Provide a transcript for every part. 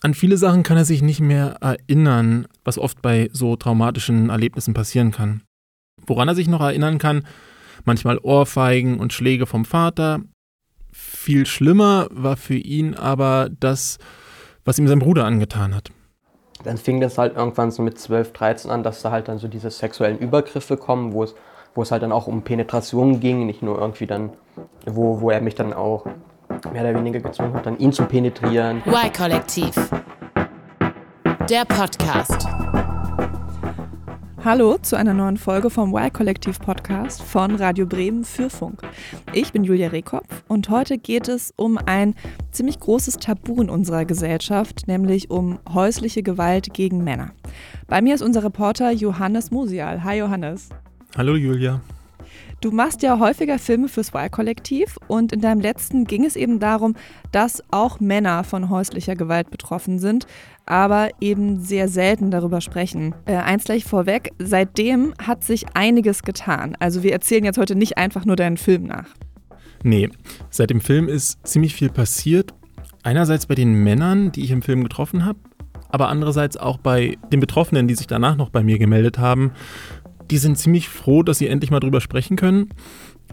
An viele Sachen kann er sich nicht mehr erinnern, was oft bei so traumatischen Erlebnissen passieren kann. Woran er sich noch erinnern kann, manchmal Ohrfeigen und Schläge vom Vater. Viel schlimmer war für ihn aber das, was ihm sein Bruder angetan hat. Dann fing das halt irgendwann so mit 12, 13 an, dass da halt dann so diese sexuellen Übergriffe kommen, wo es, wo es halt dann auch um Penetration ging, nicht nur irgendwie dann, wo, wo er mich dann auch mehr oder weniger gezwungen hat, dann ihn zu penetrieren. Y-Kollektiv. Der Podcast. Hallo zu einer neuen Folge vom Y-Kollektiv Podcast von Radio Bremen für Funk. Ich bin Julia Rehkopf und heute geht es um ein ziemlich großes Tabu in unserer Gesellschaft, nämlich um häusliche Gewalt gegen Männer. Bei mir ist unser Reporter Johannes Musial. Hi Johannes. Hallo Julia. Du machst ja häufiger Filme fürs Y-Kollektiv und in deinem letzten ging es eben darum, dass auch Männer von häuslicher Gewalt betroffen sind, aber eben sehr selten darüber sprechen. Äh, eins gleich vorweg, seitdem hat sich einiges getan. Also wir erzählen jetzt heute nicht einfach nur deinen Film nach. Nee, seit dem Film ist ziemlich viel passiert. Einerseits bei den Männern, die ich im Film getroffen habe, aber andererseits auch bei den Betroffenen, die sich danach noch bei mir gemeldet haben die sind ziemlich froh, dass sie endlich mal drüber sprechen können.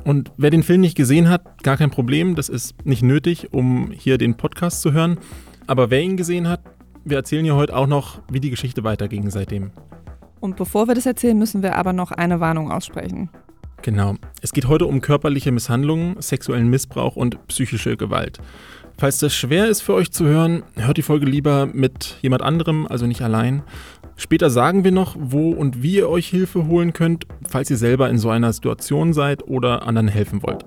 Und wer den Film nicht gesehen hat, gar kein Problem, das ist nicht nötig, um hier den Podcast zu hören. Aber wer ihn gesehen hat, wir erzählen ja heute auch noch, wie die Geschichte weiterging seitdem. Und bevor wir das erzählen, müssen wir aber noch eine Warnung aussprechen. Genau. Es geht heute um körperliche Misshandlungen, sexuellen Missbrauch und psychische Gewalt. Falls das schwer ist für euch zu hören, hört die Folge lieber mit jemand anderem, also nicht allein. Später sagen wir noch, wo und wie ihr euch Hilfe holen könnt, falls ihr selber in so einer Situation seid oder anderen helfen wollt.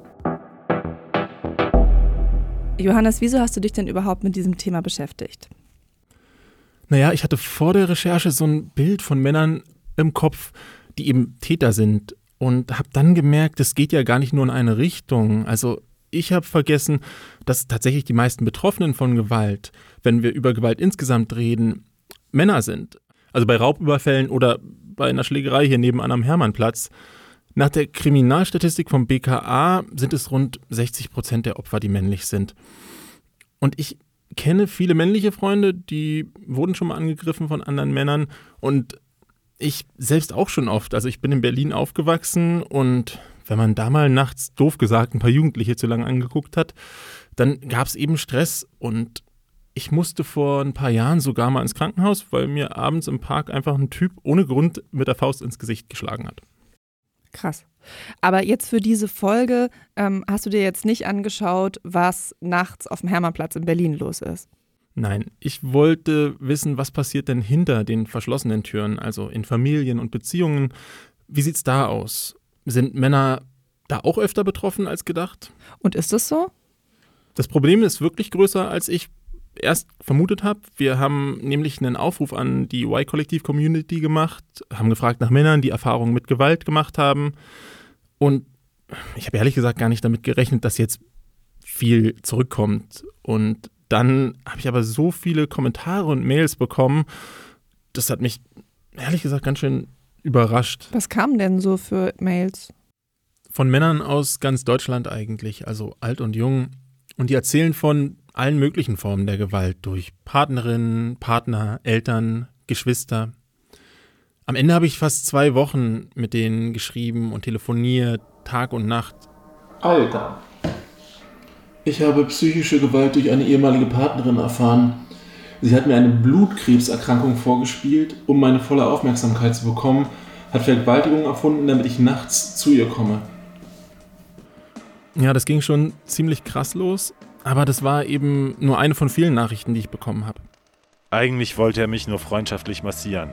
Johannes, wieso hast du dich denn überhaupt mit diesem Thema beschäftigt? Naja, ich hatte vor der Recherche so ein Bild von Männern im Kopf, die eben Täter sind und habe dann gemerkt, es geht ja gar nicht nur in eine Richtung. Also ich habe vergessen, dass tatsächlich die meisten Betroffenen von Gewalt, wenn wir über Gewalt insgesamt reden, Männer sind. Also bei Raubüberfällen oder bei einer Schlägerei hier nebenan am Hermannplatz. Nach der Kriminalstatistik vom BKA sind es rund 60 Prozent der Opfer, die männlich sind. Und ich kenne viele männliche Freunde, die wurden schon mal angegriffen von anderen Männern und ich selbst auch schon oft. Also ich bin in Berlin aufgewachsen und wenn man da mal nachts doof gesagt ein paar Jugendliche zu lange angeguckt hat, dann gab es eben Stress und ich musste vor ein paar Jahren sogar mal ins Krankenhaus, weil mir abends im Park einfach ein Typ ohne Grund mit der Faust ins Gesicht geschlagen hat. Krass. Aber jetzt für diese Folge ähm, hast du dir jetzt nicht angeschaut, was nachts auf dem Hermannplatz in Berlin los ist. Nein, ich wollte wissen, was passiert denn hinter den verschlossenen Türen, also in Familien und Beziehungen. Wie sieht's da aus? Sind Männer da auch öfter betroffen als gedacht? Und ist das so? Das Problem ist wirklich größer, als ich erst vermutet habe. Wir haben nämlich einen Aufruf an die Y-Kollektiv-Community gemacht, haben gefragt nach Männern, die Erfahrungen mit Gewalt gemacht haben. Und ich habe ehrlich gesagt gar nicht damit gerechnet, dass jetzt viel zurückkommt. Und dann habe ich aber so viele Kommentare und Mails bekommen, das hat mich ehrlich gesagt ganz schön überrascht. Was kamen denn so für Mails? Von Männern aus ganz Deutschland eigentlich, also alt und jung. Und die erzählen von allen möglichen Formen der Gewalt durch Partnerinnen, Partner, Eltern, Geschwister. Am Ende habe ich fast zwei Wochen mit denen geschrieben und telefoniert, Tag und Nacht. Alter. Ich habe psychische Gewalt durch eine ehemalige Partnerin erfahren. Sie hat mir eine Blutkrebserkrankung vorgespielt, um meine volle Aufmerksamkeit zu bekommen, hat Vergewaltigung erfunden, damit ich nachts zu ihr komme. Ja, das ging schon ziemlich krass los, aber das war eben nur eine von vielen Nachrichten, die ich bekommen habe. Eigentlich wollte er mich nur freundschaftlich massieren.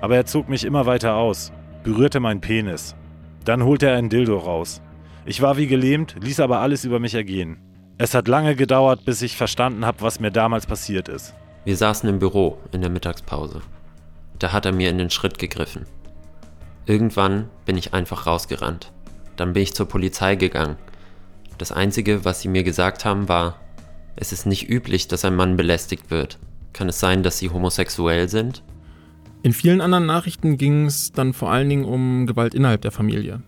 Aber er zog mich immer weiter aus, berührte meinen Penis. Dann holte er ein Dildo raus. Ich war wie gelähmt, ließ aber alles über mich ergehen. Es hat lange gedauert, bis ich verstanden habe, was mir damals passiert ist. Wir saßen im Büro in der Mittagspause. Da hat er mir in den Schritt gegriffen. Irgendwann bin ich einfach rausgerannt. Dann bin ich zur Polizei gegangen. Das Einzige, was sie mir gesagt haben, war, es ist nicht üblich, dass ein Mann belästigt wird. Kann es sein, dass sie homosexuell sind? In vielen anderen Nachrichten ging es dann vor allen Dingen um Gewalt innerhalb der Familie.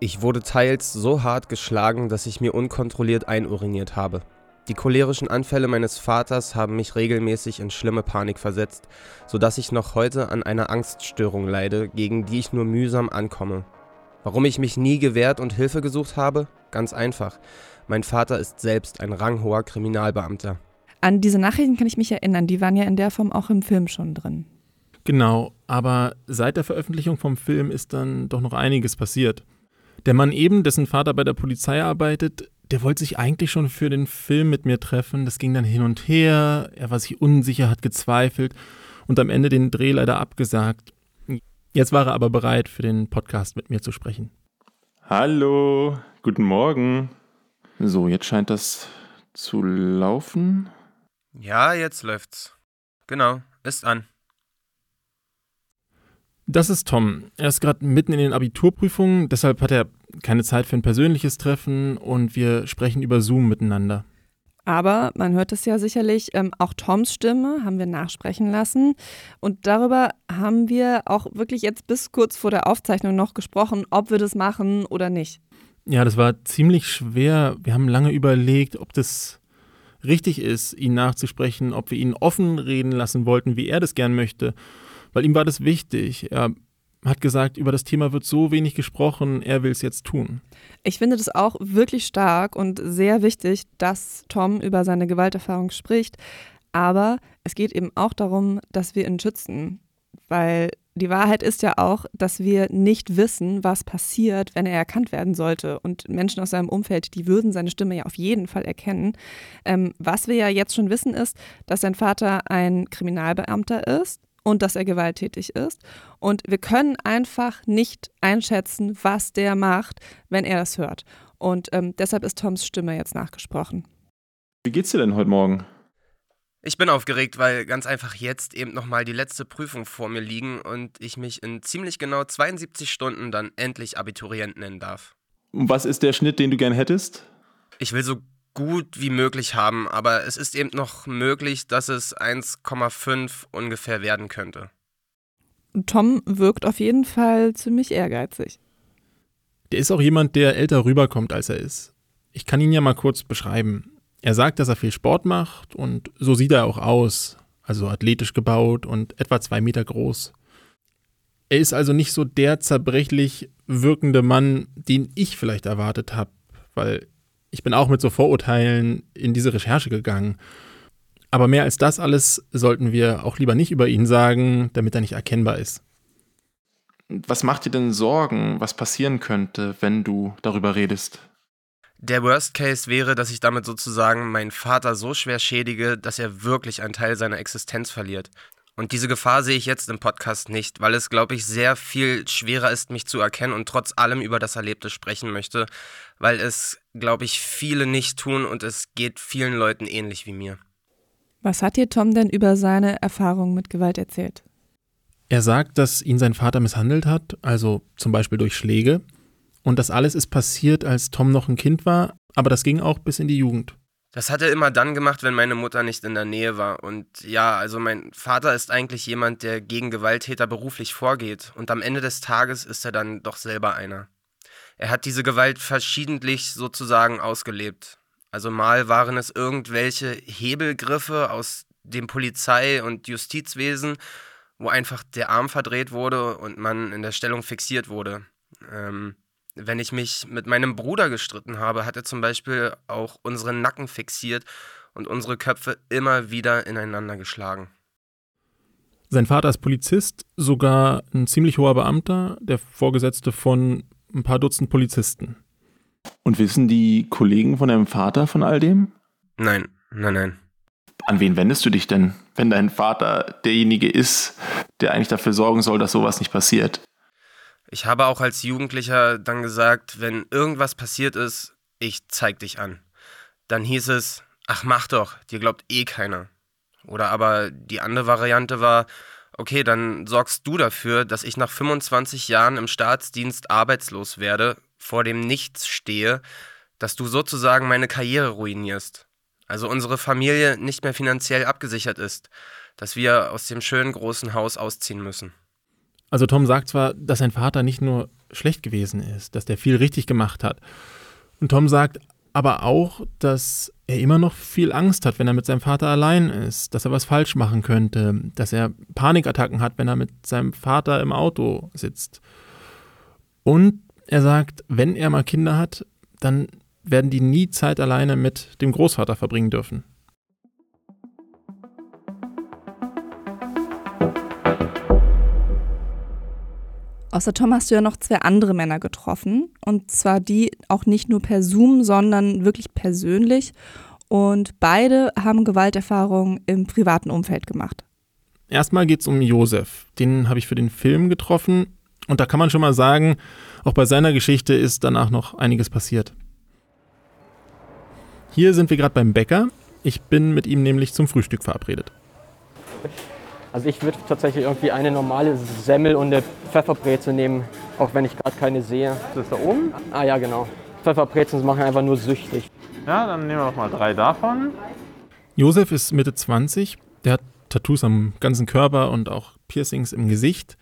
Ich wurde teils so hart geschlagen, dass ich mir unkontrolliert einuriniert habe. Die cholerischen Anfälle meines Vaters haben mich regelmäßig in schlimme Panik versetzt, sodass ich noch heute an einer Angststörung leide, gegen die ich nur mühsam ankomme. Warum ich mich nie gewehrt und Hilfe gesucht habe? Ganz einfach. Mein Vater ist selbst ein ranghoher Kriminalbeamter. An diese Nachrichten kann ich mich erinnern, die waren ja in der Form auch im Film schon drin. Genau, aber seit der Veröffentlichung vom Film ist dann doch noch einiges passiert. Der Mann eben, dessen Vater bei der Polizei arbeitet, der wollte sich eigentlich schon für den Film mit mir treffen. Das ging dann hin und her. Er war sich unsicher, hat gezweifelt und am Ende den Dreh leider abgesagt. Jetzt war er aber bereit, für den Podcast mit mir zu sprechen. Hallo, guten Morgen. So, jetzt scheint das zu laufen. Ja, jetzt läuft's. Genau, ist an. Das ist Tom. Er ist gerade mitten in den Abiturprüfungen, deshalb hat er keine Zeit für ein persönliches Treffen und wir sprechen über Zoom miteinander. Aber man hört es ja sicherlich, ähm, auch Toms Stimme haben wir nachsprechen lassen. Und darüber haben wir auch wirklich jetzt bis kurz vor der Aufzeichnung noch gesprochen, ob wir das machen oder nicht. Ja, das war ziemlich schwer. Wir haben lange überlegt, ob das richtig ist, ihn nachzusprechen, ob wir ihn offen reden lassen wollten, wie er das gern möchte weil ihm war das wichtig. Er hat gesagt, über das Thema wird so wenig gesprochen, er will es jetzt tun. Ich finde das auch wirklich stark und sehr wichtig, dass Tom über seine Gewalterfahrung spricht. Aber es geht eben auch darum, dass wir ihn schützen. Weil die Wahrheit ist ja auch, dass wir nicht wissen, was passiert, wenn er erkannt werden sollte. Und Menschen aus seinem Umfeld, die würden seine Stimme ja auf jeden Fall erkennen. Ähm, was wir ja jetzt schon wissen, ist, dass sein Vater ein Kriminalbeamter ist und dass er gewalttätig ist. Und wir können einfach nicht einschätzen, was der macht, wenn er das hört. Und ähm, deshalb ist Toms Stimme jetzt nachgesprochen. Wie geht's dir denn heute Morgen? Ich bin aufgeregt, weil ganz einfach jetzt eben nochmal die letzte Prüfung vor mir liegen und ich mich in ziemlich genau 72 Stunden dann endlich Abiturient nennen darf. Und was ist der Schnitt, den du gern hättest? Ich will so gut wie möglich haben, aber es ist eben noch möglich, dass es 1,5 ungefähr werden könnte. Tom wirkt auf jeden Fall ziemlich ehrgeizig. Der ist auch jemand, der älter rüberkommt, als er ist. Ich kann ihn ja mal kurz beschreiben. Er sagt, dass er viel Sport macht und so sieht er auch aus. Also athletisch gebaut und etwa zwei Meter groß. Er ist also nicht so der zerbrechlich wirkende Mann, den ich vielleicht erwartet habe, weil ich bin auch mit so Vorurteilen in diese Recherche gegangen. Aber mehr als das alles sollten wir auch lieber nicht über ihn sagen, damit er nicht erkennbar ist. Was macht dir denn Sorgen, was passieren könnte, wenn du darüber redest? Der Worst Case wäre, dass ich damit sozusagen meinen Vater so schwer schädige, dass er wirklich einen Teil seiner Existenz verliert. Und diese Gefahr sehe ich jetzt im Podcast nicht, weil es, glaube ich, sehr viel schwerer ist, mich zu erkennen und trotz allem über das Erlebte sprechen möchte, weil es, glaube ich, viele nicht tun und es geht vielen Leuten ähnlich wie mir. Was hat dir Tom denn über seine Erfahrungen mit Gewalt erzählt? Er sagt, dass ihn sein Vater misshandelt hat, also zum Beispiel durch Schläge. Und das alles ist passiert, als Tom noch ein Kind war, aber das ging auch bis in die Jugend. Das hat er immer dann gemacht, wenn meine Mutter nicht in der Nähe war. Und ja, also mein Vater ist eigentlich jemand, der gegen Gewalttäter beruflich vorgeht. Und am Ende des Tages ist er dann doch selber einer. Er hat diese Gewalt verschiedentlich sozusagen ausgelebt. Also mal waren es irgendwelche Hebelgriffe aus dem Polizei- und Justizwesen, wo einfach der Arm verdreht wurde und man in der Stellung fixiert wurde. Ähm, wenn ich mich mit meinem Bruder gestritten habe, hat er zum Beispiel auch unseren Nacken fixiert und unsere Köpfe immer wieder ineinander geschlagen. Sein Vater ist Polizist, sogar ein ziemlich hoher Beamter, der Vorgesetzte von ein paar Dutzend Polizisten. Und wissen die Kollegen von deinem Vater von all dem? Nein, nein, nein. An wen wendest du dich denn, wenn dein Vater derjenige ist, der eigentlich dafür sorgen soll, dass sowas nicht passiert? Ich habe auch als Jugendlicher dann gesagt, wenn irgendwas passiert ist, ich zeig dich an. Dann hieß es, ach mach doch, dir glaubt eh keiner. Oder aber die andere Variante war, okay, dann sorgst du dafür, dass ich nach 25 Jahren im Staatsdienst arbeitslos werde, vor dem Nichts stehe, dass du sozusagen meine Karriere ruinierst. Also unsere Familie nicht mehr finanziell abgesichert ist, dass wir aus dem schönen großen Haus ausziehen müssen. Also Tom sagt zwar, dass sein Vater nicht nur schlecht gewesen ist, dass der viel richtig gemacht hat. Und Tom sagt aber auch, dass er immer noch viel Angst hat, wenn er mit seinem Vater allein ist, dass er was falsch machen könnte, dass er Panikattacken hat, wenn er mit seinem Vater im Auto sitzt. Und er sagt, wenn er mal Kinder hat, dann werden die nie Zeit alleine mit dem Großvater verbringen dürfen. Außer Tom hast du ja noch zwei andere Männer getroffen. Und zwar die auch nicht nur per Zoom, sondern wirklich persönlich. Und beide haben Gewalterfahrungen im privaten Umfeld gemacht. Erstmal geht es um Josef. Den habe ich für den Film getroffen. Und da kann man schon mal sagen, auch bei seiner Geschichte ist danach noch einiges passiert. Hier sind wir gerade beim Bäcker. Ich bin mit ihm nämlich zum Frühstück verabredet. Also ich würde tatsächlich irgendwie eine normale Semmel und eine Pfefferbrezel nehmen, auch wenn ich gerade keine sehe. Das ist da oben? Ah ja, genau. Pfefferbrezeln machen einfach nur süchtig. Ja, dann nehmen wir noch mal drei davon. Josef ist Mitte 20. Der hat Tattoos am ganzen Körper und auch Piercings im Gesicht.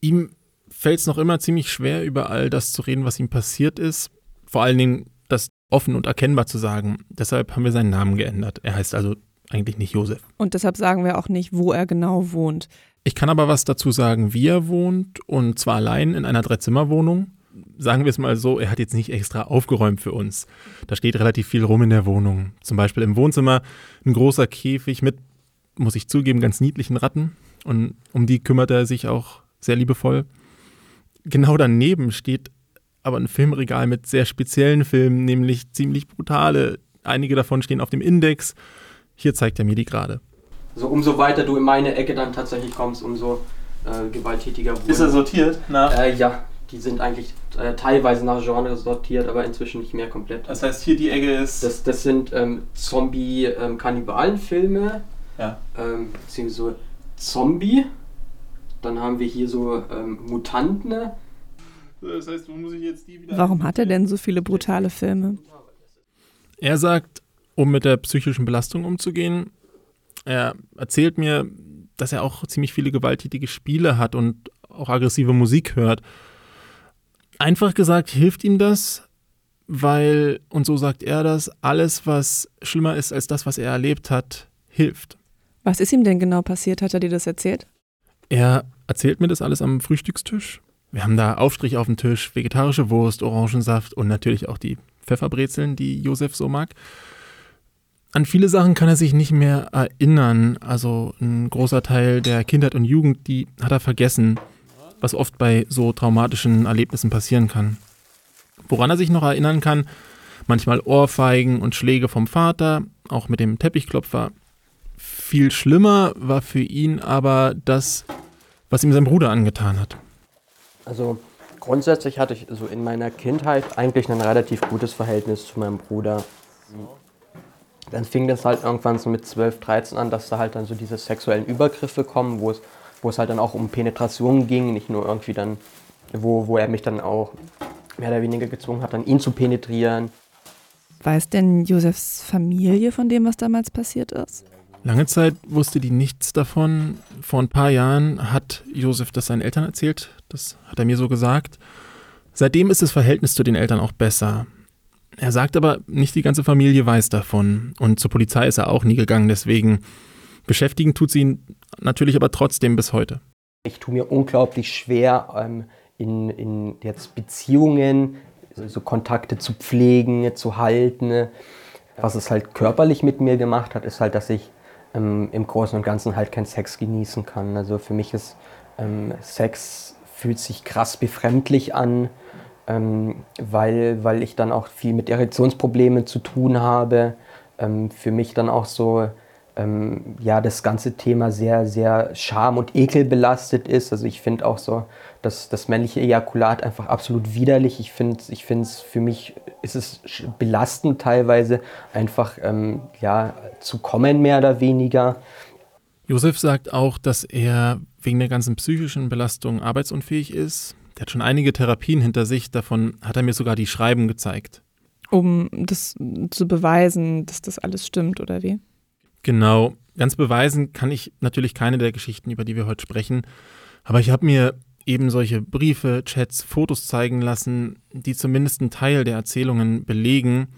Ihm fällt es noch immer ziemlich schwer, über all das zu reden, was ihm passiert ist. Vor allen Dingen das offen und erkennbar zu sagen. Deshalb haben wir seinen Namen geändert. Er heißt also eigentlich nicht Josef. Und deshalb sagen wir auch nicht, wo er genau wohnt. Ich kann aber was dazu sagen, wie er wohnt und zwar allein in einer Dreizimmerwohnung. Sagen wir es mal so, er hat jetzt nicht extra aufgeräumt für uns. Da steht relativ viel rum in der Wohnung. Zum Beispiel im Wohnzimmer ein großer Käfig mit, muss ich zugeben, ganz niedlichen Ratten. Und um die kümmert er sich auch sehr liebevoll. Genau daneben steht aber ein Filmregal mit sehr speziellen Filmen, nämlich ziemlich brutale. Einige davon stehen auf dem Index hier zeigt er mir die gerade. So, umso weiter du in meine Ecke dann tatsächlich kommst, umso äh, gewalttätiger wurde. Ist er sortiert? Nach? Äh, ja, die sind eigentlich äh, teilweise nach Genre sortiert, aber inzwischen nicht mehr komplett. Das heißt, hier die Ecke ist. Das, das sind ähm, Zombie-Kannibalen-Filme. Ähm, ja. Ähm, beziehungsweise Zombie. Dann haben wir hier so ähm, Mutanten. Das heißt, wo muss ich jetzt die wieder. Warum hat er denn so viele brutale Filme? Er sagt, um mit der psychischen Belastung umzugehen. Er erzählt mir, dass er auch ziemlich viele gewalttätige Spiele hat und auch aggressive Musik hört. Einfach gesagt hilft ihm das, weil, und so sagt er das, alles, was schlimmer ist als das, was er erlebt hat, hilft. Was ist ihm denn genau passiert? Hat er dir das erzählt? Er erzählt mir das alles am Frühstückstisch. Wir haben da Aufstrich auf dem Tisch, vegetarische Wurst, Orangensaft und natürlich auch die Pfefferbrezeln, die Josef so mag. An viele Sachen kann er sich nicht mehr erinnern. Also ein großer Teil der Kindheit und Jugend, die hat er vergessen, was oft bei so traumatischen Erlebnissen passieren kann. Woran er sich noch erinnern kann, manchmal Ohrfeigen und Schläge vom Vater, auch mit dem Teppichklopfer. Viel schlimmer war für ihn aber das, was ihm sein Bruder angetan hat. Also grundsätzlich hatte ich so in meiner Kindheit eigentlich ein relativ gutes Verhältnis zu meinem Bruder dann fing das halt irgendwann so mit 12, 13 an, dass da halt dann so diese sexuellen Übergriffe kommen, wo es, wo es halt dann auch um Penetration ging, nicht nur irgendwie dann, wo, wo er mich dann auch mehr oder weniger gezwungen hat, dann ihn zu penetrieren. Weiß denn Josefs Familie von dem, was damals passiert ist? Lange Zeit wusste die nichts davon. Vor ein paar Jahren hat Josef das seinen Eltern erzählt. Das hat er mir so gesagt. Seitdem ist das Verhältnis zu den Eltern auch besser. Er sagt aber, nicht die ganze Familie weiß davon. Und zur Polizei ist er auch nie gegangen. Deswegen beschäftigen tut sie ihn natürlich aber trotzdem bis heute. Ich tue mir unglaublich schwer, ähm, in, in jetzt Beziehungen so Kontakte zu pflegen, zu halten. Was es halt körperlich mit mir gemacht hat, ist halt, dass ich ähm, im Großen und Ganzen halt keinen Sex genießen kann. Also für mich ist ähm, Sex fühlt sich krass befremdlich an ähm, weil, weil ich dann auch viel mit Erektionsproblemen zu tun habe. Ähm, für mich dann auch so ähm, ja, das ganze Thema sehr, sehr Scham und Ekel belastet ist. Also ich finde auch so, dass das männliche Ejakulat einfach absolut widerlich. Ich finde ich es für mich ist es belastend teilweise einfach ähm, ja, zu kommen, mehr oder weniger. Josef sagt auch, dass er wegen der ganzen psychischen Belastung arbeitsunfähig ist. Der hat schon einige Therapien hinter sich, davon hat er mir sogar die Schreiben gezeigt. Um das zu beweisen, dass das alles stimmt, oder wie? Genau. Ganz beweisen kann ich natürlich keine der Geschichten, über die wir heute sprechen. Aber ich habe mir eben solche Briefe, Chats, Fotos zeigen lassen, die zumindest einen Teil der Erzählungen belegen.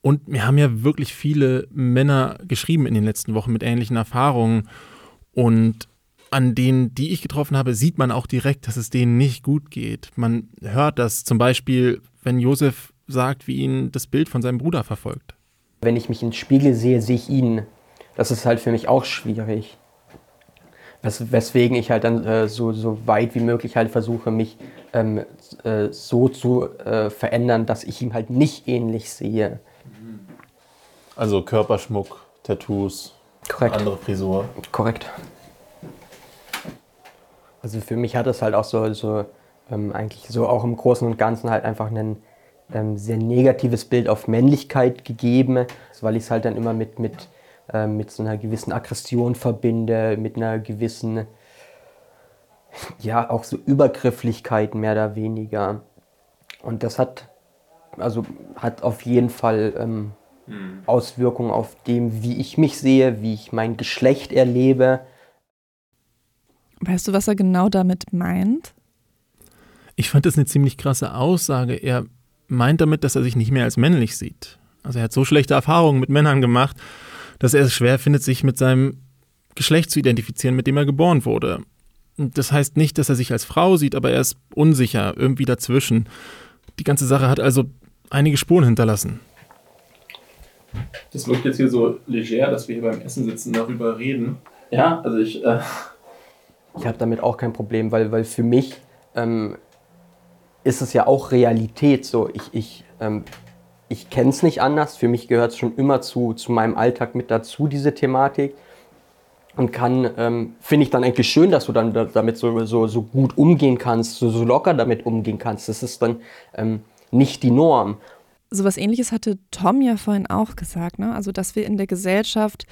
Und mir haben ja wirklich viele Männer geschrieben in den letzten Wochen mit ähnlichen Erfahrungen. Und an denen, die ich getroffen habe, sieht man auch direkt, dass es denen nicht gut geht. Man hört das zum Beispiel, wenn Josef sagt, wie ihn das Bild von seinem Bruder verfolgt. Wenn ich mich im Spiegel sehe, sehe ich ihn. Das ist halt für mich auch schwierig. Wes weswegen ich halt dann äh, so, so weit wie möglich halt versuche, mich ähm, äh, so zu äh, verändern, dass ich ihm halt nicht ähnlich sehe. Also Körperschmuck, Tattoos, Korrekt. andere Frisur. Korrekt. Also für mich hat es halt auch so, so ähm, eigentlich so auch im Großen und Ganzen halt einfach ein ähm, sehr negatives Bild auf Männlichkeit gegeben, weil ich es halt dann immer mit, mit, ähm, mit so einer gewissen Aggression verbinde, mit einer gewissen, ja, auch so Übergrifflichkeit mehr oder weniger. Und das hat, also hat auf jeden Fall ähm, Auswirkungen auf dem, wie ich mich sehe, wie ich mein Geschlecht erlebe. Weißt du, was er genau damit meint? Ich fand das eine ziemlich krasse Aussage. Er meint damit, dass er sich nicht mehr als männlich sieht. Also er hat so schlechte Erfahrungen mit Männern gemacht, dass er es schwer findet, sich mit seinem Geschlecht zu identifizieren, mit dem er geboren wurde. Das heißt nicht, dass er sich als Frau sieht, aber er ist unsicher, irgendwie dazwischen. Die ganze Sache hat also einige Spuren hinterlassen. Das wirkt jetzt hier so leger, dass wir hier beim Essen sitzen, darüber reden. Ja, also ich. Äh, Ich habe damit auch kein Problem, weil, weil für mich ähm, ist es ja auch Realität. So, ich, ich, ähm, ich kenne es nicht anders. Für mich gehört es schon immer zu, zu meinem Alltag mit dazu, diese Thematik. Und kann, ähm, finde ich dann eigentlich schön, dass du dann da- damit so, so, so gut umgehen kannst, so, so locker damit umgehen kannst. Das ist dann ähm, nicht die Norm. Sowas ähnliches hatte Tom ja vorhin auch gesagt, ne? Also, dass wir in der Gesellschaft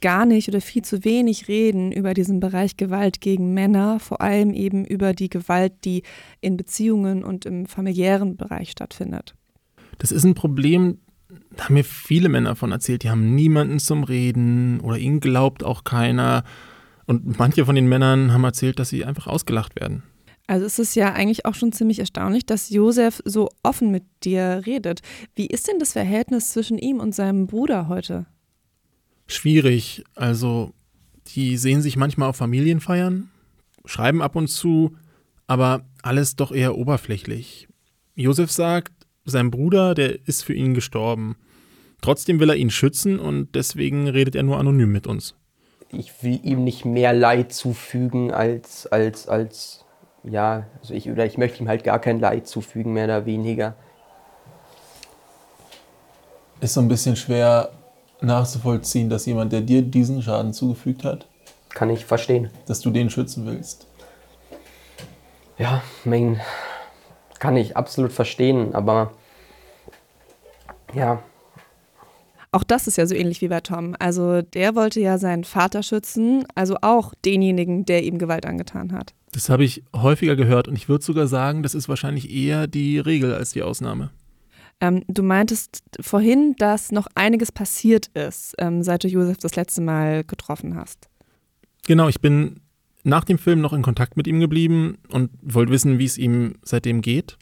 gar nicht oder viel zu wenig reden über diesen Bereich Gewalt gegen Männer, vor allem eben über die Gewalt, die in Beziehungen und im familiären Bereich stattfindet. Das ist ein Problem, da haben mir viele Männer von erzählt, die haben niemanden zum Reden oder ihnen glaubt auch keiner. Und manche von den Männern haben erzählt, dass sie einfach ausgelacht werden. Also es ist ja eigentlich auch schon ziemlich erstaunlich, dass Josef so offen mit dir redet. Wie ist denn das Verhältnis zwischen ihm und seinem Bruder heute? Schwierig, also die sehen sich manchmal auf Familienfeiern, schreiben ab und zu, aber alles doch eher oberflächlich. Josef sagt, sein Bruder, der ist für ihn gestorben. Trotzdem will er ihn schützen und deswegen redet er nur anonym mit uns. ich will ihm nicht mehr Leid zufügen als, als, als, ja, also ich, oder ich möchte ihm halt gar kein Leid zufügen, mehr oder weniger. ist so ein bisschen schwer nachzuvollziehen, dass jemand, der dir diesen Schaden zugefügt hat, Kann ich verstehen. dass du den schützen willst. Ja, mein, kann ich absolut verstehen, aber ja, Auch das ist ja so ähnlich wie bei Tom. Also der wollte ja seinen Vater schützen, also auch denjenigen, der ihm Gewalt angetan hat. Das habe ich häufiger gehört und ich würde sogar sagen, das ist wahrscheinlich eher die Regel als die Ausnahme. Ähm, du meintest vorhin, dass noch einiges passiert ist, ähm, seit du Josef das letzte Mal getroffen hast. Genau, ich bin nach dem Film noch in Kontakt mit ihm geblieben und wollte wissen, wie es ihm seitdem geht.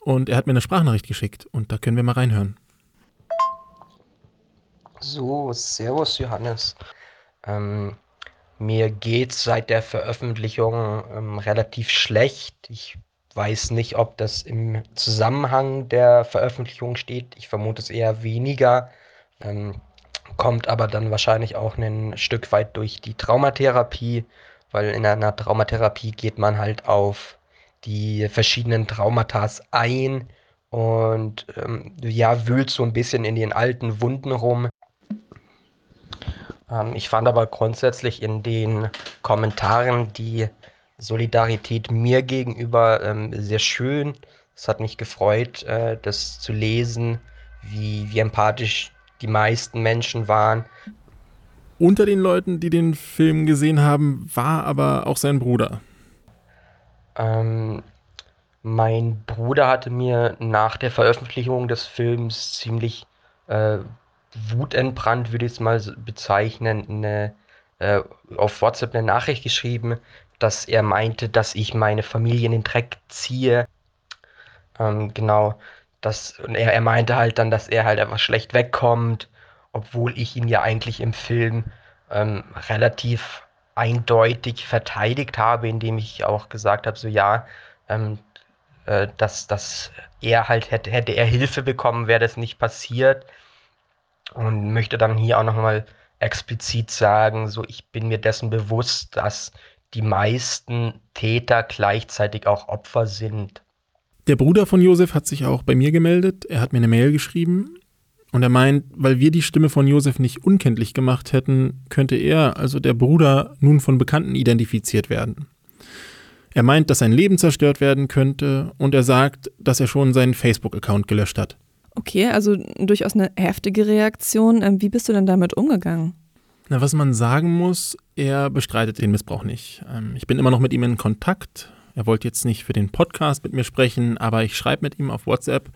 Und er hat mir eine Sprachnachricht geschickt und da können wir mal reinhören. So, Servus Johannes. Ähm, mir geht's seit der Veröffentlichung ähm, relativ schlecht. Ich weiß nicht, ob das im Zusammenhang der Veröffentlichung steht. Ich vermute es eher weniger. Ähm, kommt aber dann wahrscheinlich auch ein Stück weit durch die Traumatherapie, weil in einer Traumatherapie geht man halt auf die verschiedenen Traumata ein und ähm, ja, wühlt so ein bisschen in den alten Wunden rum. Ähm, ich fand aber grundsätzlich in den Kommentaren die Solidarität mir gegenüber ähm, sehr schön. Es hat mich gefreut, äh, das zu lesen, wie, wie empathisch die meisten Menschen waren. Unter den Leuten, die den Film gesehen haben, war aber auch sein Bruder. Ähm, mein Bruder hatte mir nach der Veröffentlichung des Films ziemlich äh, wutentbrannt, würde ich es mal bezeichnen, eine, äh, auf WhatsApp eine Nachricht geschrieben, dass er meinte, dass ich meine Familie in den Dreck ziehe. Ähm, genau. das, und er, er meinte halt dann, dass er halt einfach schlecht wegkommt, obwohl ich ihn ja eigentlich im Film ähm, relativ eindeutig verteidigt habe, indem ich auch gesagt habe, so ja, ähm, äh, dass, dass er halt hätte, hätte er Hilfe bekommen, wäre das nicht passiert. Und möchte dann hier auch nochmal explizit sagen, so ich bin mir dessen bewusst, dass die meisten Täter gleichzeitig auch Opfer sind. Der Bruder von Josef hat sich auch bei mir gemeldet. Er hat mir eine Mail geschrieben und er meint, weil wir die Stimme von Josef nicht unkenntlich gemacht hätten, könnte er, also der Bruder, nun von Bekannten identifiziert werden. Er meint, dass sein Leben zerstört werden könnte und er sagt, dass er schon seinen Facebook-Account gelöscht hat. Okay, also durchaus eine heftige Reaktion. Ähm, wie bist du denn damit umgegangen? Na, was man sagen muss, er bestreitet den Missbrauch nicht. Ähm, ich bin immer noch mit ihm in Kontakt. Er wollte jetzt nicht für den Podcast mit mir sprechen, aber ich schreibe mit ihm auf WhatsApp.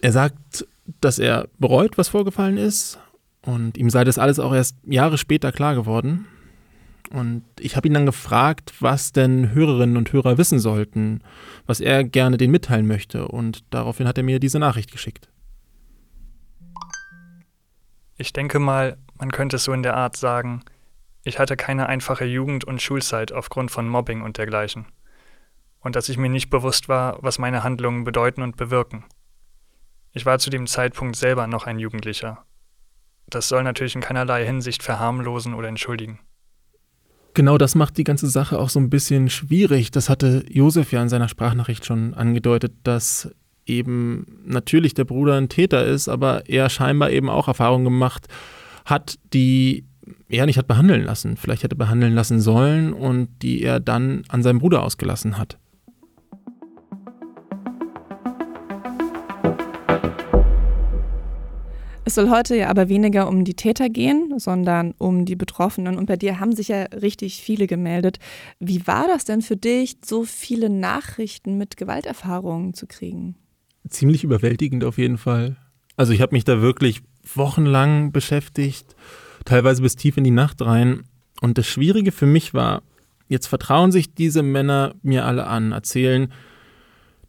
Er sagt, dass er bereut, was vorgefallen ist. Und ihm sei das alles auch erst Jahre später klar geworden. Und ich habe ihn dann gefragt, was denn Hörerinnen und Hörer wissen sollten, was er gerne denen mitteilen möchte. Und daraufhin hat er mir diese Nachricht geschickt. Ich denke mal, man könnte es so in der Art sagen, ich hatte keine einfache Jugend- und Schulzeit aufgrund von Mobbing und dergleichen. Und dass ich mir nicht bewusst war, was meine Handlungen bedeuten und bewirken. Ich war zu dem Zeitpunkt selber noch ein Jugendlicher. Das soll natürlich in keinerlei Hinsicht verharmlosen oder entschuldigen. Genau das macht die ganze Sache auch so ein bisschen schwierig. Das hatte Josef ja in seiner Sprachnachricht schon angedeutet, dass eben natürlich der Bruder ein Täter ist, aber er scheinbar eben auch Erfahrungen gemacht hat, die er nicht hat behandeln lassen, vielleicht hätte behandeln lassen sollen und die er dann an seinem Bruder ausgelassen hat. Es soll heute ja aber weniger um die Täter gehen, sondern um die Betroffenen. Und bei dir haben sich ja richtig viele gemeldet. Wie war das denn für dich, so viele Nachrichten mit Gewalterfahrungen zu kriegen? Ziemlich überwältigend auf jeden Fall. Also ich habe mich da wirklich wochenlang beschäftigt, teilweise bis tief in die Nacht rein. Und das Schwierige für mich war, jetzt vertrauen sich diese Männer mir alle an, erzählen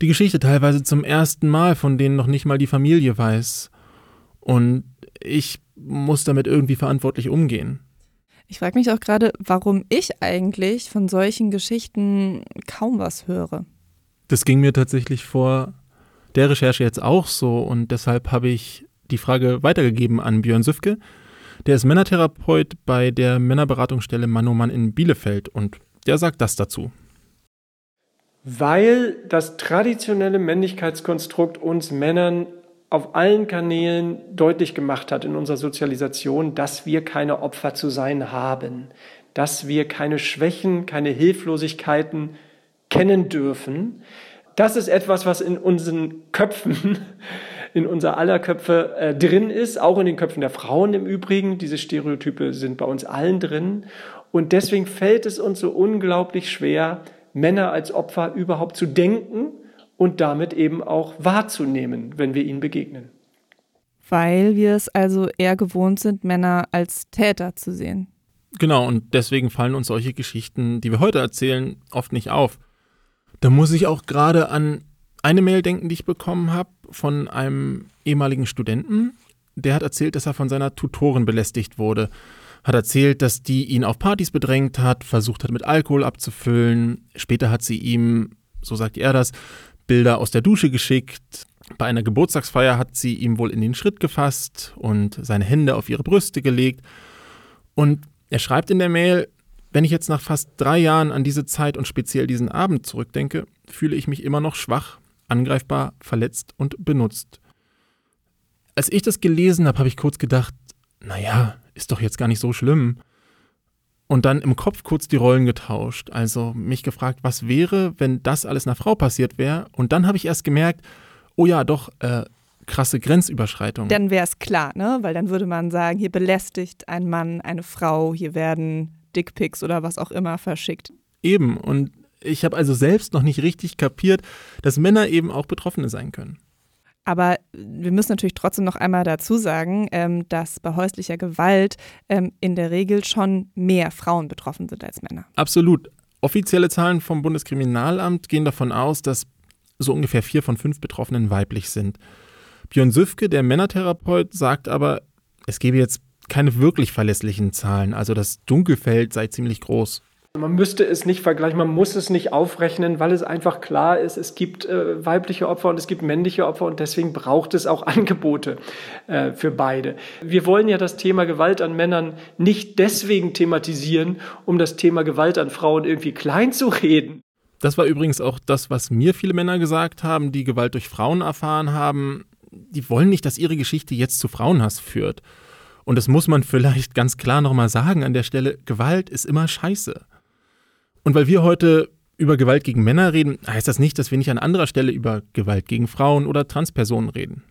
die Geschichte teilweise zum ersten Mal, von denen noch nicht mal die Familie weiß. Und ich muss damit irgendwie verantwortlich umgehen. Ich frage mich auch gerade, warum ich eigentlich von solchen Geschichten kaum was höre. Das ging mir tatsächlich vor der Recherche jetzt auch so und deshalb habe ich die Frage weitergegeben an Björn Süfke. Der ist Männertherapeut bei der Männerberatungsstelle Manoman in Bielefeld und der sagt das dazu. Weil das traditionelle Männlichkeitskonstrukt uns Männern auf allen Kanälen deutlich gemacht hat in unserer Sozialisation, dass wir keine Opfer zu sein haben, dass wir keine Schwächen, keine Hilflosigkeiten kennen dürfen. Das ist etwas, was in unseren Köpfen, in unser aller Köpfe äh, drin ist, auch in den Köpfen der Frauen im Übrigen. Diese Stereotype sind bei uns allen drin. Und deswegen fällt es uns so unglaublich schwer, Männer als Opfer überhaupt zu denken und damit eben auch wahrzunehmen, wenn wir ihnen begegnen. Weil wir es also eher gewohnt sind, Männer als Täter zu sehen. Genau, und deswegen fallen uns solche Geschichten, die wir heute erzählen, oft nicht auf. Da muss ich auch gerade an eine Mail denken, die ich bekommen habe von einem ehemaligen Studenten. Der hat erzählt, dass er von seiner Tutorin belästigt wurde. Hat erzählt, dass die ihn auf Partys bedrängt hat, versucht hat, mit Alkohol abzufüllen. Später hat sie ihm, so sagt er das, Bilder aus der Dusche geschickt. Bei einer Geburtstagsfeier hat sie ihm wohl in den Schritt gefasst und seine Hände auf ihre Brüste gelegt. Und er schreibt in der Mail, wenn ich jetzt nach fast drei Jahren an diese Zeit und speziell diesen Abend zurückdenke, fühle ich mich immer noch schwach, angreifbar, verletzt und benutzt. Als ich das gelesen habe, habe ich kurz gedacht, naja, ist doch jetzt gar nicht so schlimm und dann im Kopf kurz die Rollen getauscht. Also mich gefragt, was wäre, wenn das alles einer Frau passiert wäre. Und dann habe ich erst gemerkt, oh ja, doch, äh, krasse Grenzüberschreitung. Dann wäre es klar, ne? Weil dann würde man sagen, hier belästigt ein Mann eine Frau, hier werden Dickpics oder was auch immer verschickt. Eben. Und ich habe also selbst noch nicht richtig kapiert, dass Männer eben auch Betroffene sein können. Aber wir müssen natürlich trotzdem noch einmal dazu sagen, ähm, dass bei häuslicher Gewalt ähm, in der Regel schon mehr Frauen betroffen sind als Männer. Absolut. Offizielle Zahlen vom Bundeskriminalamt gehen davon aus, dass so ungefähr vier von fünf Betroffenen weiblich sind. Björn Süfke, der Männertherapeut, sagt aber, es gebe jetzt keine wirklich verlässlichen Zahlen, also das Dunkelfeld sei ziemlich groß. Man müsste es nicht vergleichen, man muss es nicht aufrechnen, weil es einfach klar ist, es gibt äh, weibliche Opfer und es gibt männliche Opfer und deswegen braucht es auch Angebote äh, für beide. Wir wollen ja das Thema Gewalt an Männern nicht deswegen thematisieren, um das Thema Gewalt an Frauen irgendwie klein zu reden. Das war übrigens auch das, was mir viele Männer gesagt haben, die Gewalt durch Frauen erfahren haben. Die wollen nicht, dass ihre Geschichte jetzt zu Frauenhass führt. Und das muss man vielleicht ganz klar nochmal sagen an der Stelle, Gewalt ist immer scheiße. Und weil wir heute über Gewalt gegen Männer reden, heißt das nicht, dass wir nicht an anderer Stelle über Gewalt gegen Frauen oder Transpersonen reden.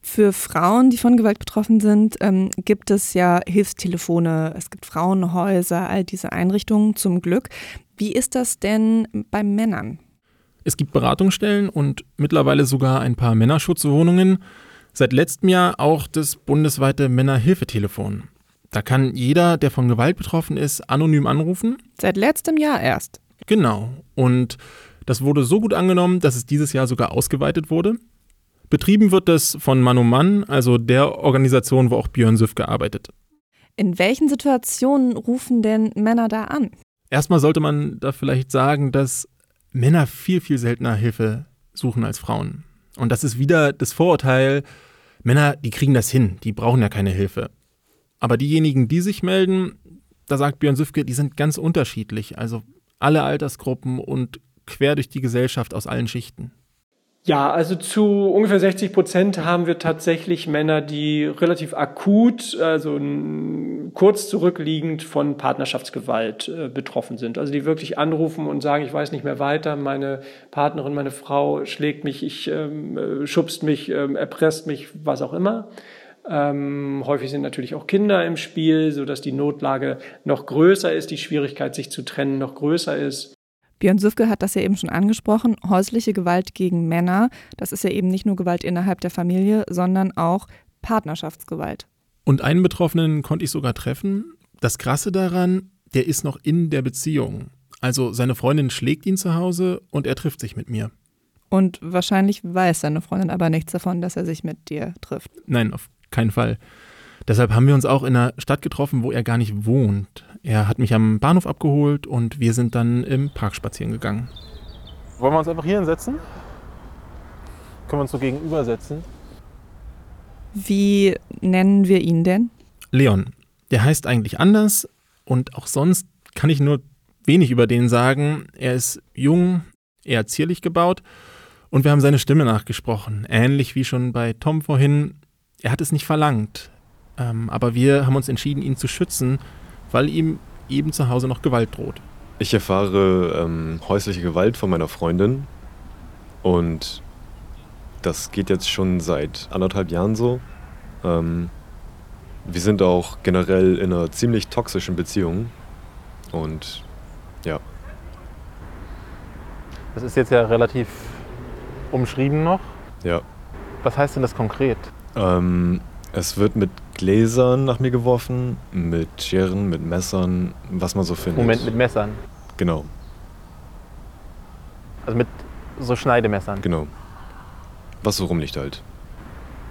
Für Frauen, die von Gewalt betroffen sind, ähm, gibt es ja Hilfstelefone, es gibt Frauenhäuser, all diese Einrichtungen zum Glück. Wie ist das denn bei Männern? Es gibt Beratungsstellen und mittlerweile sogar ein paar Männerschutzwohnungen. Seit letztem Jahr auch das bundesweite Männerhilfetelefon. Da kann jeder, der von Gewalt betroffen ist, anonym anrufen. Seit letztem Jahr erst. Genau. Und das wurde so gut angenommen, dass es dieses Jahr sogar ausgeweitet wurde. Betrieben wird das von Mann um Mann, also der Organisation, wo auch Björn Süff gearbeitet. In welchen Situationen rufen denn Männer da an? Erstmal sollte man da vielleicht sagen, dass Männer viel, viel seltener Hilfe suchen als Frauen. Und das ist wieder das Vorurteil, Männer, die kriegen das hin, die brauchen ja keine Hilfe. Aber diejenigen, die sich melden, da sagt Björn Süfke, die sind ganz unterschiedlich. Also alle Altersgruppen und quer durch die Gesellschaft aus allen Schichten. Ja, also zu ungefähr 60 Prozent haben wir tatsächlich Männer, die relativ akut, also kurz zurückliegend von Partnerschaftsgewalt äh, betroffen sind. Also die wirklich anrufen und sagen, ich weiß nicht mehr weiter, meine Partnerin, meine Frau schlägt mich, ich ähm, äh, schubst mich, ähm, erpresst mich, was auch immer. Ähm, häufig sind natürlich auch Kinder im Spiel, sodass die Notlage noch größer ist, die Schwierigkeit, sich zu trennen, noch größer ist. Björn Süfke hat das ja eben schon angesprochen. Häusliche Gewalt gegen Männer, das ist ja eben nicht nur Gewalt innerhalb der Familie, sondern auch Partnerschaftsgewalt. Und einen Betroffenen konnte ich sogar treffen. Das Krasse daran, der ist noch in der Beziehung. Also seine Freundin schlägt ihn zu Hause und er trifft sich mit mir. Und wahrscheinlich weiß seine Freundin aber nichts davon, dass er sich mit dir trifft. Nein, auf keinen Fall. Deshalb haben wir uns auch in einer Stadt getroffen, wo er gar nicht wohnt. Er hat mich am Bahnhof abgeholt und wir sind dann im Park spazieren gegangen. Wollen wir uns einfach hier hinsetzen? Können wir uns so gegenüber setzen? Wie nennen wir ihn denn? Leon. Der heißt eigentlich anders und auch sonst kann ich nur wenig über den sagen. Er ist jung, eher zierlich gebaut und wir haben seine Stimme nachgesprochen. Ähnlich wie schon bei Tom vorhin er hat es nicht verlangt. Ähm, aber wir haben uns entschieden, ihn zu schützen, weil ihm eben zu Hause noch Gewalt droht. Ich erfahre ähm, häusliche Gewalt von meiner Freundin und das geht jetzt schon seit anderthalb Jahren so. Ähm, wir sind auch generell in einer ziemlich toxischen Beziehung und ja. Das ist jetzt ja relativ umschrieben noch. Ja. Was heißt denn das konkret? Ähm, es wird mit Gläsern nach mir geworfen, mit Scheren, mit Messern, was man so findet. Moment, mit Messern? Genau. Also mit so Schneidemessern? Genau. Was so rumliegt halt.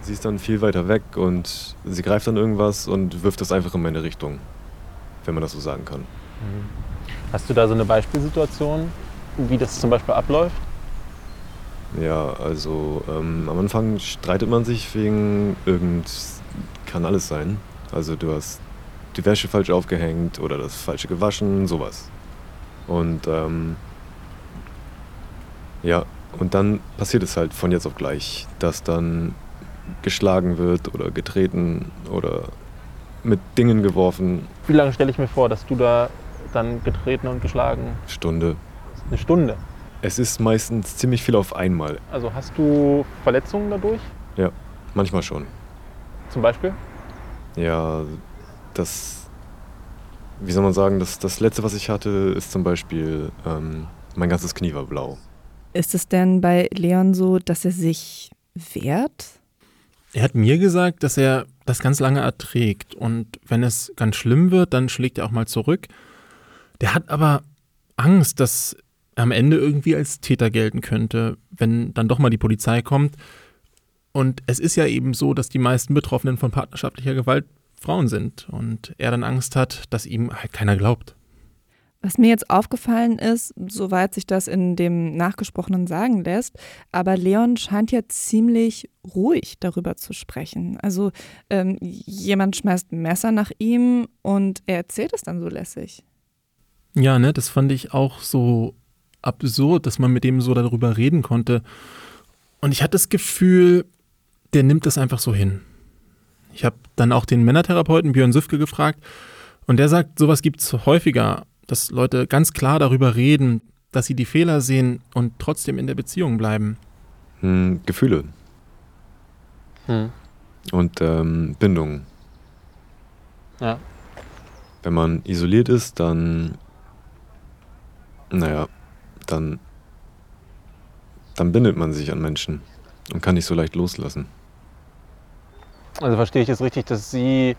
Sie ist dann viel weiter weg und sie greift dann irgendwas und wirft das einfach in meine Richtung, wenn man das so sagen kann. Mhm. Hast du da so eine Beispielsituation, wie das zum Beispiel abläuft? Ja, also ähm, am Anfang streitet man sich wegen irgend. kann alles sein. Also du hast die Wäsche falsch aufgehängt oder das falsche gewaschen, sowas. Und ähm, ja, und dann passiert es halt von jetzt auf gleich, dass dann geschlagen wird oder getreten oder mit Dingen geworfen. Wie lange stelle ich mir vor, dass du da dann getreten und geschlagen? Stunde. Eine Stunde? Es ist meistens ziemlich viel auf einmal. Also hast du Verletzungen dadurch? Ja, manchmal schon. Zum Beispiel? Ja, das, wie soll man sagen, das, das letzte, was ich hatte, ist zum Beispiel, ähm, mein ganzes Knie war blau. Ist es denn bei Leon so, dass er sich wehrt? Er hat mir gesagt, dass er das ganz lange erträgt und wenn es ganz schlimm wird, dann schlägt er auch mal zurück. Der hat aber Angst, dass am Ende irgendwie als Täter gelten könnte, wenn dann doch mal die Polizei kommt. Und es ist ja eben so, dass die meisten Betroffenen von partnerschaftlicher Gewalt Frauen sind und er dann Angst hat, dass ihm halt keiner glaubt. Was mir jetzt aufgefallen ist, soweit sich das in dem Nachgesprochenen sagen lässt, aber Leon scheint ja ziemlich ruhig darüber zu sprechen. Also ähm, jemand schmeißt ein Messer nach ihm und er erzählt es dann so lässig. Ja, ne, das fand ich auch so absurd, dass man mit dem so darüber reden konnte. Und ich hatte das Gefühl, der nimmt das einfach so hin. Ich habe dann auch den Männertherapeuten Björn Süfke gefragt und der sagt, sowas gibt es häufiger dass Leute ganz klar darüber reden, dass sie die Fehler sehen und trotzdem in der Beziehung bleiben. Hm, Gefühle. Hm. Und ähm, Bindungen. Ja. Wenn man isoliert ist, dann. Naja, dann. Dann bindet man sich an Menschen und kann nicht so leicht loslassen. Also verstehe ich es richtig, dass sie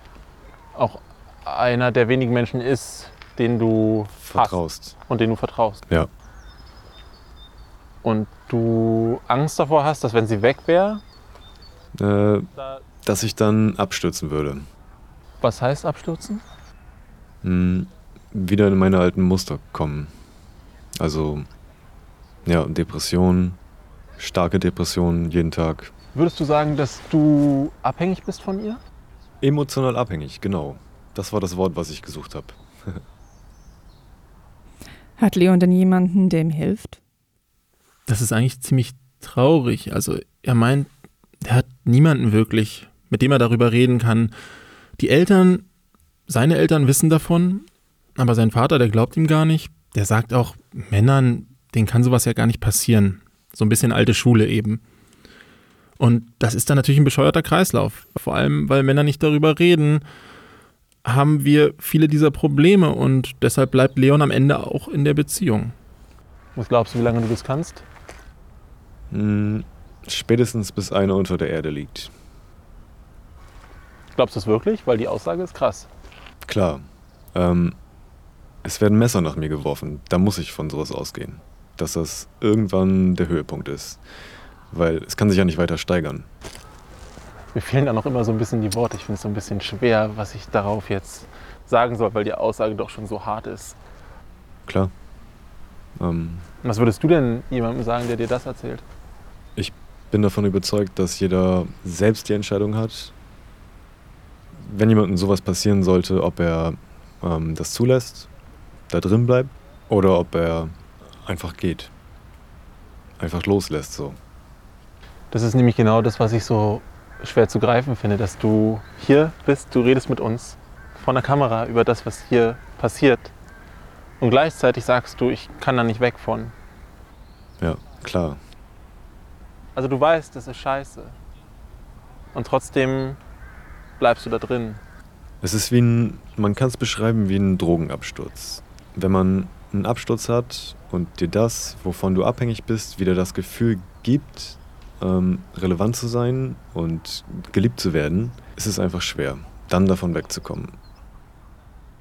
auch einer der wenigen Menschen ist, den du vertraust. Und den du vertraust. Ja. Und du Angst davor hast, dass wenn sie weg wäre, äh, dass ich dann abstürzen würde. Was heißt abstürzen? Hm, wieder in meine alten Muster kommen. Also, ja, Depressionen, starke Depressionen jeden Tag. Würdest du sagen, dass du abhängig bist von ihr? Emotional abhängig, genau. Das war das Wort, was ich gesucht habe. Hat Leon denn jemanden, der ihm hilft? Das ist eigentlich ziemlich traurig. Also er meint, er hat niemanden wirklich, mit dem er darüber reden kann. Die Eltern, seine Eltern wissen davon, aber sein Vater, der glaubt ihm gar nicht. Der sagt auch, Männern, denen kann sowas ja gar nicht passieren. So ein bisschen alte Schule eben. Und das ist dann natürlich ein bescheuerter Kreislauf. Vor allem, weil Männer nicht darüber reden haben wir viele dieser Probleme und deshalb bleibt Leon am Ende auch in der Beziehung. Was glaubst du, wie lange du das kannst? Hm, spätestens bis einer unter der Erde liegt. Glaubst du es wirklich? Weil die Aussage ist krass. Klar. Ähm, es werden Messer nach mir geworfen. Da muss ich von sowas ausgehen. Dass das irgendwann der Höhepunkt ist. Weil es kann sich ja nicht weiter steigern. Mir fehlen da noch immer so ein bisschen die Worte. Ich finde es so ein bisschen schwer, was ich darauf jetzt sagen soll, weil die Aussage doch schon so hart ist. Klar. Ähm, was würdest du denn jemandem sagen, der dir das erzählt? Ich bin davon überzeugt, dass jeder selbst die Entscheidung hat, wenn jemandem sowas passieren sollte, ob er ähm, das zulässt, da drin bleibt oder ob er einfach geht. Einfach loslässt so. Das ist nämlich genau das, was ich so schwer zu greifen finde, dass du hier bist, du redest mit uns vor der Kamera über das, was hier passiert. Und gleichzeitig sagst du, ich kann da nicht weg von. Ja, klar. Also du weißt, das ist scheiße. Und trotzdem bleibst du da drin. Es ist wie ein, man kann es beschreiben wie ein Drogenabsturz. Wenn man einen Absturz hat und dir das, wovon du abhängig bist, wieder das Gefühl gibt, ähm, relevant zu sein und geliebt zu werden, ist es einfach schwer, dann davon wegzukommen.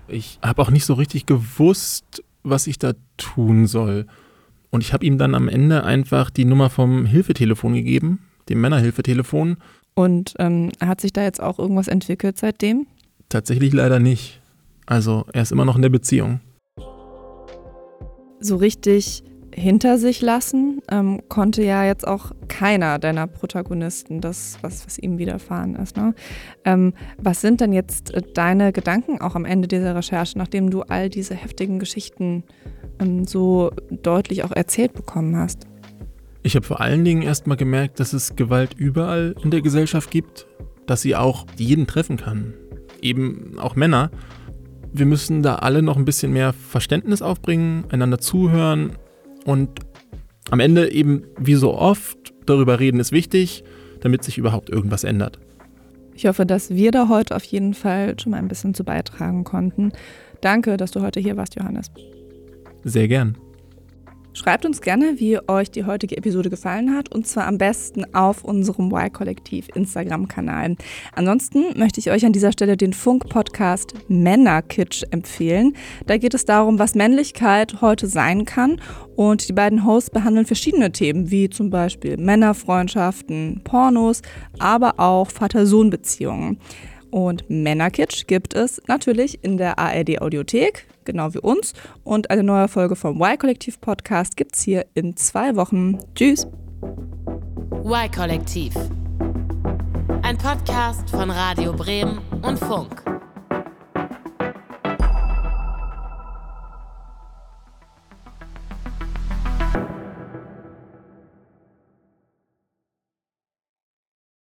Ich habe auch nicht so richtig gewusst, was ich da tun soll. Und ich habe ihm dann am Ende einfach die Nummer vom Hilfetelefon gegeben, dem Männerhilfetelefon. Und ähm, hat sich da jetzt auch irgendwas entwickelt seitdem? Tatsächlich leider nicht. Also er ist immer noch in der Beziehung. So richtig hinter sich lassen, ähm, konnte ja jetzt auch keiner deiner Protagonisten, das, was, was ihm widerfahren ist. Ne? Ähm, was sind denn jetzt äh, deine Gedanken auch am Ende dieser Recherche, nachdem du all diese heftigen Geschichten ähm, so deutlich auch erzählt bekommen hast? Ich habe vor allen Dingen erstmal gemerkt, dass es Gewalt überall in der Gesellschaft gibt, dass sie auch jeden treffen kann. Eben auch Männer. Wir müssen da alle noch ein bisschen mehr Verständnis aufbringen, einander zuhören und am Ende eben, wie so oft, darüber reden ist wichtig, damit sich überhaupt irgendwas ändert. Ich hoffe, dass wir da heute auf jeden Fall schon mal ein bisschen zu beitragen konnten. Danke, dass du heute hier warst, Johannes. Sehr gern. Schreibt uns gerne, wie euch die heutige Episode gefallen hat und zwar am besten auf unserem Y-Kollektiv Instagram-Kanal. Ansonsten möchte ich euch an dieser Stelle den Funk-Podcast Männerkitsch empfehlen. Da geht es darum, was Männlichkeit heute sein kann und die beiden Hosts behandeln verschiedene Themen, wie zum Beispiel Männerfreundschaften, Pornos, aber auch Vater-Sohn-Beziehungen. Und Männerkitsch gibt es natürlich in der ARD Audiothek, genau wie uns. Und eine neue Folge vom Y-Kollektiv Podcast gibt es hier in zwei Wochen. Tschüss. Y-Kollektiv. Ein Podcast von Radio Bremen und Funk.